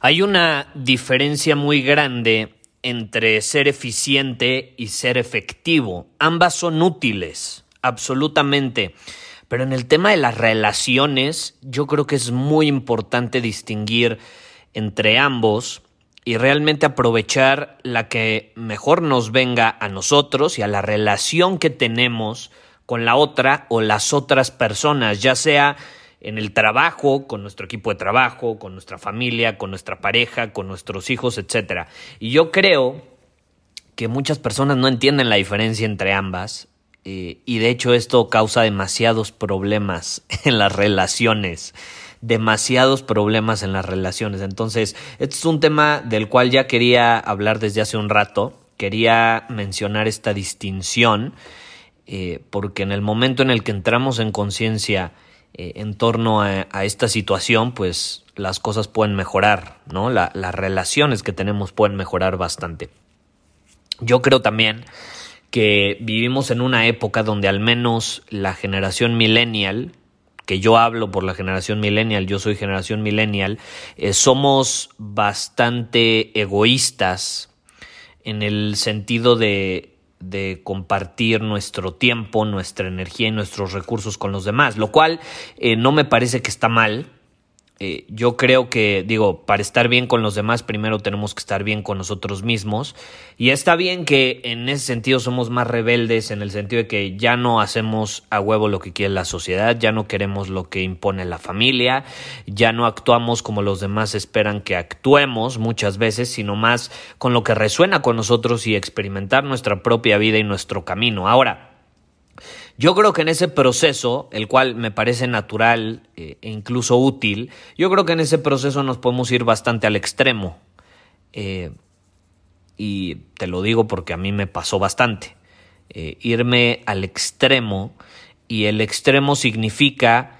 Hay una diferencia muy grande entre ser eficiente y ser efectivo. Ambas son útiles, absolutamente. Pero en el tema de las relaciones, yo creo que es muy importante distinguir entre ambos y realmente aprovechar la que mejor nos venga a nosotros y a la relación que tenemos con la otra o las otras personas, ya sea en el trabajo, con nuestro equipo de trabajo, con nuestra familia, con nuestra pareja, con nuestros hijos, etc. Y yo creo que muchas personas no entienden la diferencia entre ambas eh, y de hecho esto causa demasiados problemas en las relaciones demasiados problemas en las relaciones. Entonces, este es un tema del cual ya quería hablar desde hace un rato. Quería mencionar esta distinción, eh, porque en el momento en el que entramos en conciencia eh, en torno a, esta situación, pues las cosas pueden mejorar, ¿no? las relaciones que tenemos pueden mejorar bastante. Yo creo también que vivimos en una época donde al menos la generación millennial, que yo hablo por la generación millennial, yo soy generación millennial, eh, somos bastante egoístas en el sentido de, de, compartir nuestro tiempo, nuestra energía y nuestros recursos con los demás, lo cual eh, no me parece que está mal, eh, yo creo que, digo, para estar bien con los demás, primero tenemos que estar bien con nosotros mismos. Y está bien que en ese sentido somos más rebeldes, en el sentido de que ya no hacemos a huevo lo que quiere la sociedad, ya no queremos lo que impone la familia, ya no actuamos como los demás esperan que actuemos muchas veces, sino más con lo que resuena con nosotros y experimentar nuestra propia vida y nuestro camino. Ahora, yo creo que en ese proceso, el cual me parece natural eh, e incluso útil, yo creo que en ese proceso nos podemos ir bastante al extremo. Eh, y te lo digo porque a mí me pasó bastante. Eh, irme al extremo y el extremo significa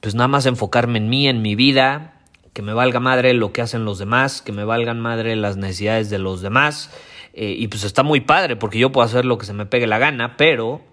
pues nada más enfocarme en mí, en mi vida, que me valga madre lo que hacen los demás, que me valgan madre las necesidades de los demás. y pues está muy padre porque yo puedo hacer lo que se me pegue la gana, pero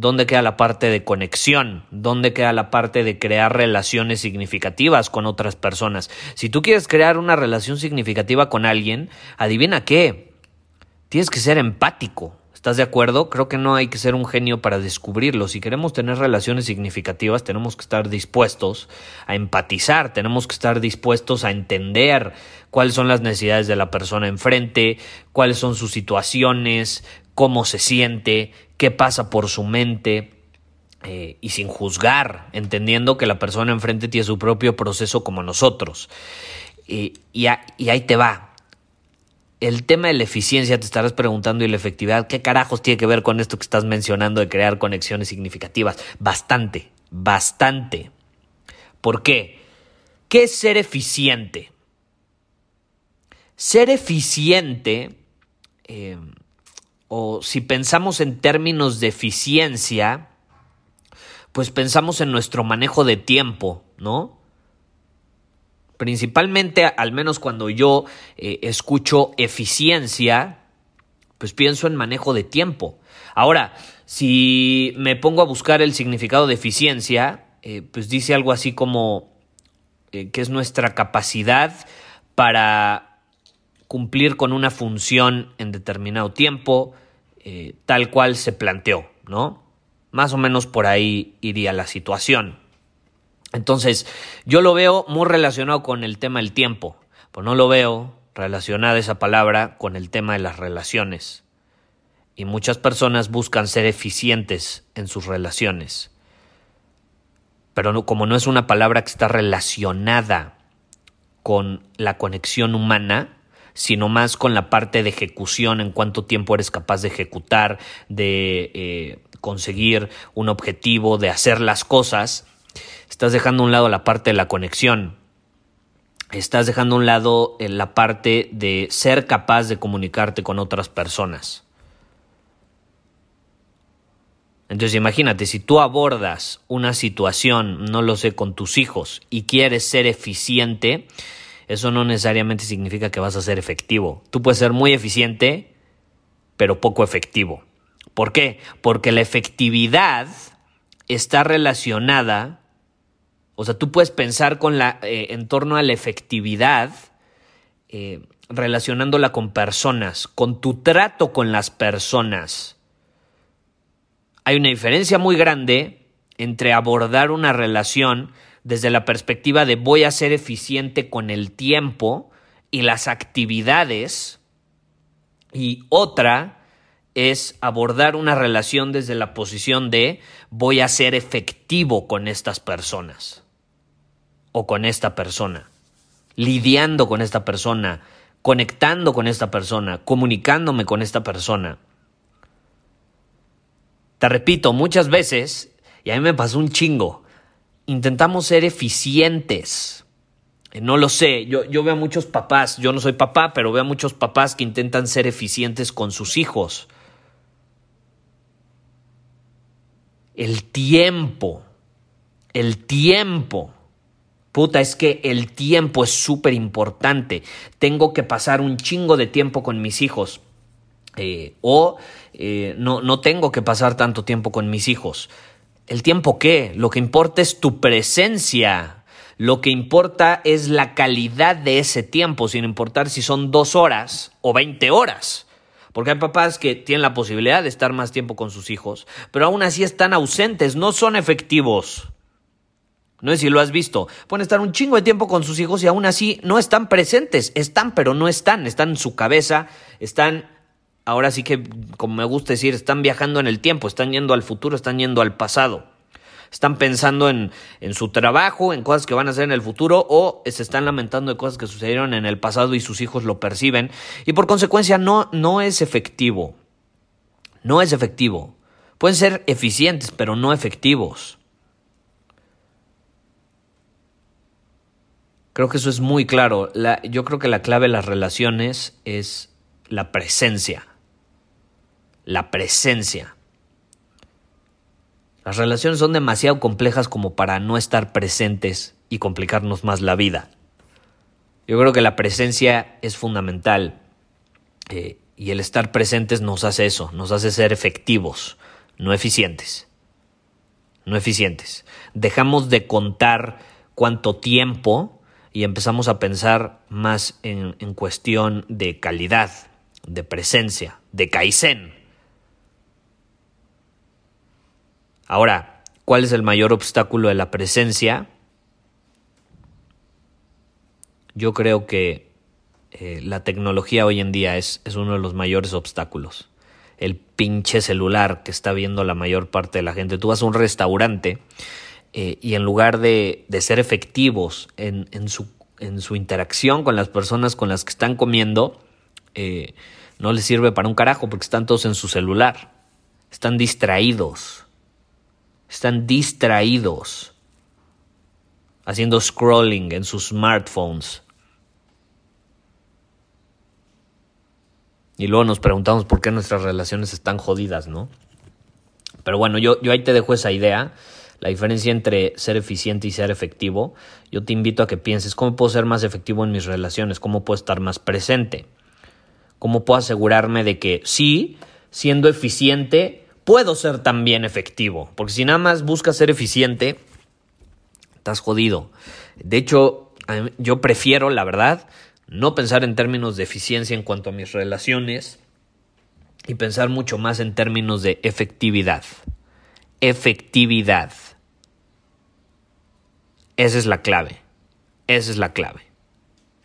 ¿Dónde queda la parte de conexión? ¿Dónde queda la parte de crear relaciones significativas con otras personas? Si tú quieres crear una relación significativa con alguien, adivina qué. Tienes que ser empático. ¿Estás de acuerdo? Creo que no hay que ser un genio para descubrirlo. Si queremos tener relaciones significativas, tenemos que estar dispuestos a empatizar, tenemos que estar dispuestos a entender cuáles son las necesidades de la persona enfrente, cuáles son sus situaciones, cómo se siente, qué pasa por su mente. Eh, y sin juzgar, entendiendo que la persona enfrente tiene su propio proceso como nosotros. y, ahí te va. El tema de la eficiencia, te estarás preguntando, y la efectividad, ¿qué carajos tiene que ver con esto que estás mencionando de crear conexiones significativas? Bastante, bastante. ¿Por qué? ¿Qué es ser eficiente? Ser eficiente eh, o si pensamos en términos de eficiencia, pues pensamos en nuestro manejo de tiempo, ¿no? Principalmente, al menos cuando yo eh, escucho eficiencia, pues pienso en manejo de tiempo. Ahora, si me pongo a buscar el significado de eficiencia, eh, pues dice algo así como eh, que es nuestra capacidad para cumplir con una función en determinado tiempo, eh, tal cual se planteó, ¿no? Más o menos por ahí iría la situación. Entonces, yo lo veo muy relacionado con el tema del tiempo, pues no lo veo relacionada esa palabra con el tema de las relaciones. Y muchas personas buscan ser eficientes en sus relaciones. Pero como no es una palabra que está relacionada con la conexión humana, sino más con la parte de ejecución, en cuánto tiempo eres capaz de ejecutar, de eh, conseguir un objetivo, de hacer las cosas, estás dejando a un lado la parte de la conexión. Estás dejando a un lado eh, la parte de ser capaz de comunicarte con otras personas. Entonces imagínate, si tú abordas una situación, no lo sé, con tus hijos y quieres ser eficiente, eso no necesariamente significa que vas a ser efectivo. Tú puedes ser muy eficiente, pero poco efectivo. ¿Por qué? Porque la efectividad está relacionada, o sea, tú puedes pensar con la, eh, en torno a la efectividad eh, relacionándola con personas, con tu trato con las personas. Hay una diferencia muy grande entre abordar una relación desde la perspectiva de voy a ser eficiente con el tiempo y las actividades y otra es abordar una relación desde la posición de voy a ser efectivo con estas personas o con esta persona, lidiando con esta persona, conectando con esta persona, comunicándome con esta persona. Te repito, muchas veces, y a mí me pasó un chingo, intentamos ser eficientes. Eh, no lo sé, yo, yo veo a muchos papás, yo no soy papá, pero veo a muchos papás que intentan ser eficientes con sus hijos. El tiempo, el tiempo. Puta, es que el tiempo es súper importante. Tengo que pasar un chingo de tiempo con mis hijos. Eh, o eh, no, no tengo que pasar tanto tiempo con mis hijos. ¿El tiempo qué? Lo que importa es tu presencia. Lo que importa es la calidad de ese tiempo, sin importar si son dos horas o veinte horas. Porque hay papás que tienen la posibilidad de estar más tiempo con sus hijos, pero aún así están ausentes, no son efectivos. No sé si lo has visto. Pueden estar un chingo de tiempo con sus hijos y aún así no están presentes. Están, pero no están. Están en su cabeza, están ahora sí que, como me gusta decir, están viajando en el tiempo, están yendo al futuro, están yendo al pasado. Están pensando en, en, su trabajo, en cosas que van a hacer en el futuro, o se están lamentando de cosas que sucedieron en el pasado y sus hijos lo perciben. Y por consecuencia no, no es efectivo. No es efectivo. Pueden ser eficientes, pero no efectivos. Creo que eso es muy claro. La, yo creo que la clave de las relaciones es la presencia la presencia. Las relaciones son demasiado complejas como para no estar presentes y complicarnos más la vida. Yo creo que la presencia es fundamental eh, y el estar presentes nos hace eso, nos hace ser efectivos, no eficientes. No eficientes. Dejamos de contar cuánto tiempo y empezamos a pensar más en, en cuestión de calidad, de presencia, de kaizen. Ahora, ¿cuál es el mayor obstáculo de la presencia? Yo creo que eh, la tecnología hoy en día es, es, uno de los mayores obstáculos. El pinche celular que está viendo la mayor parte de la gente. Tú vas a un restaurante eh, y en lugar de, de ser efectivos en, en, su, en, su, interacción con las personas con las que están comiendo, eh, no les sirve para un carajo porque están todos en su celular. Están distraídos están distraídos haciendo scrolling en sus smartphones. Y luego nos preguntamos por qué nuestras relaciones están jodidas, ¿no? Pero bueno, yo, yo ahí te dejo esa idea, la diferencia entre ser eficiente y ser efectivo. Yo te invito a que pienses cómo puedo ser más efectivo en mis relaciones, cómo puedo estar más presente, cómo puedo asegurarme de que sí, siendo eficiente, puedo ser también efectivo. Porque si nada más buscas ser eficiente, estás jodido. De hecho, yo prefiero, la verdad, no pensar en términos de eficiencia en cuanto a mis relaciones y pensar mucho más en términos de efectividad. Efectividad. Esa es la clave. Esa es la clave.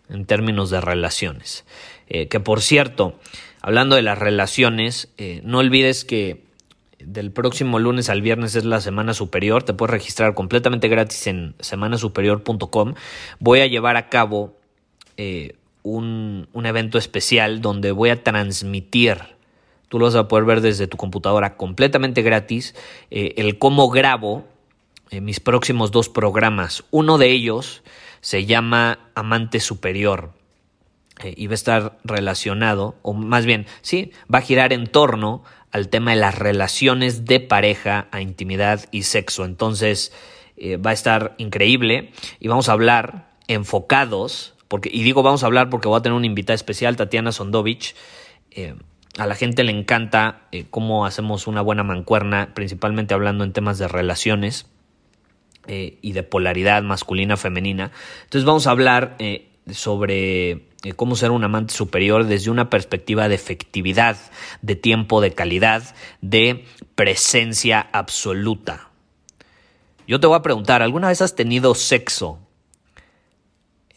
En términos de relaciones. Eh, que por cierto, hablando de las relaciones, eh, no olvides que del próximo lunes al viernes es la Semana Superior. Te puedes registrar completamente gratis en semanasuperior.com. Voy a llevar a cabo eh, un, evento especial donde voy a transmitir. Tú lo vas a poder ver desde tu computadora completamente gratis. Eh, el cómo grabo eh, mis próximos dos programas. Uno de ellos se llama Amante Superior y va a estar relacionado, o más bien, sí, va a girar en torno al tema de las relaciones de pareja, a intimidad y sexo. Entonces eh, va a estar increíble y vamos a hablar enfocados, porque, y digo vamos a hablar porque voy a tener una invitada especial, Tatiana Sondovich. Eh, a la gente le encanta eh, cómo hacemos una buena mancuerna, principalmente hablando en temas de relaciones y de polaridad masculina-femenina. Entonces vamos a hablar sobre eh, cómo ser un amante superior desde una perspectiva de efectividad, de tiempo, de calidad, de presencia absoluta. Yo te voy a preguntar, ¿alguna vez has tenido sexo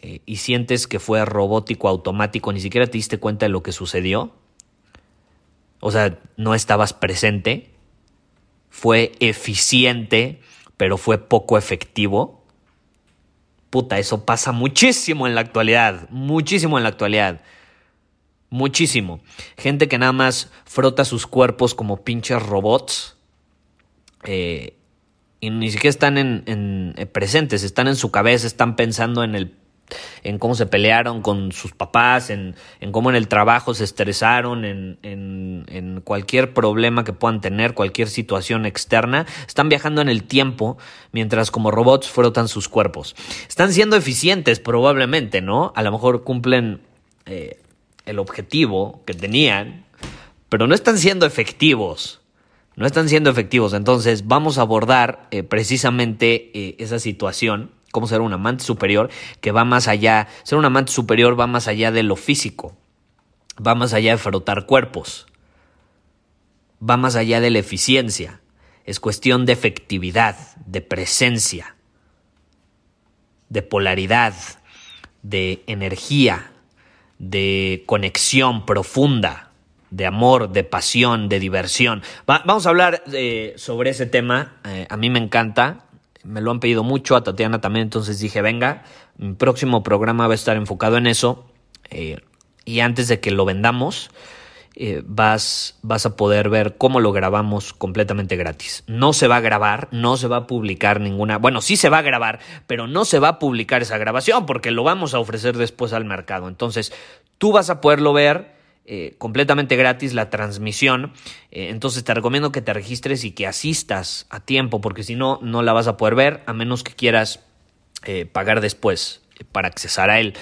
eh, y sientes que fue robótico, automático, ni siquiera te diste cuenta de lo que sucedió? O sea, no estabas presente, fue eficiente, pero fue poco efectivo. Puta, eso pasa muchísimo en la actualidad, muchísimo en la actualidad. Muchísimo. Gente que nada más frota sus cuerpos como pinches robots. Eh, y ni siquiera están en, eh, presentes, están en su cabeza, están pensando en el en cómo se pelearon con sus papás, en, cómo en el trabajo se estresaron, en, en, cualquier problema que puedan tener, cualquier situación externa. Están viajando en el tiempo mientras como robots frotan sus cuerpos. Están siendo eficientes probablemente, ¿no? A lo mejor cumplen eh, el objetivo que tenían, pero no están siendo efectivos no están siendo efectivos. Entonces vamos a abordar eh, precisamente eh, esa situación, cómo ser un amante superior, que va más allá, ser un amante superior va más allá de lo físico, va más allá de frotar cuerpos, va más allá de la eficiencia, es cuestión de efectividad, de presencia, de polaridad, de energía, de conexión profunda de amor, de pasión, de diversión. vamos a hablar eh, sobre ese tema. Eh, a mí me encanta. Me lo han pedido mucho, a Tatiana también, entonces dije, venga, mi próximo programa va a estar enfocado en eso. Eh, y antes de que lo vendamos, vas, vas a poder ver cómo lo grabamos completamente gratis. No se va a grabar, no se va a publicar ninguna, bueno, sí se va a grabar, pero no se va a publicar esa grabación porque lo vamos a ofrecer después al mercado. Entonces, tú vas a poderlo ver eh, completamente gratis la transmisión. Eh, entonces te recomiendo que te registres y que asistas a tiempo, porque si no, no la vas a poder ver, a menos que quieras eh, pagar después para accesar a él.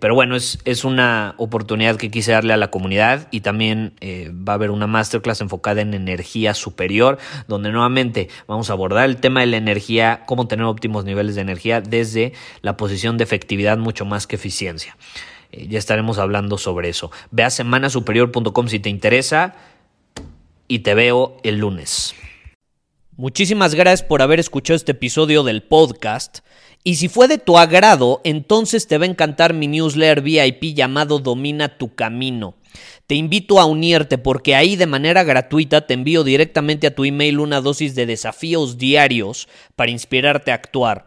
pero bueno, es, es, una oportunidad que quise darle a la comunidad y también va a haber una masterclass enfocada en energía superior, donde nuevamente vamos a abordar el tema de la energía, cómo tener óptimos niveles de energía desde la posición de efectividad mucho más que eficiencia. Eh, ya estaremos hablando sobre eso. Ve a semanasuperior.com si te interesa y te veo el lunes. Muchísimas gracias por haber escuchado este episodio del podcast. Y si fue de tu agrado, entonces te va a encantar mi newsletter VIP llamado Domina tu Camino. Te invito a unirte porque ahí de manera gratuita te envío directamente a tu email una dosis de desafíos diarios para inspirarte a actuar.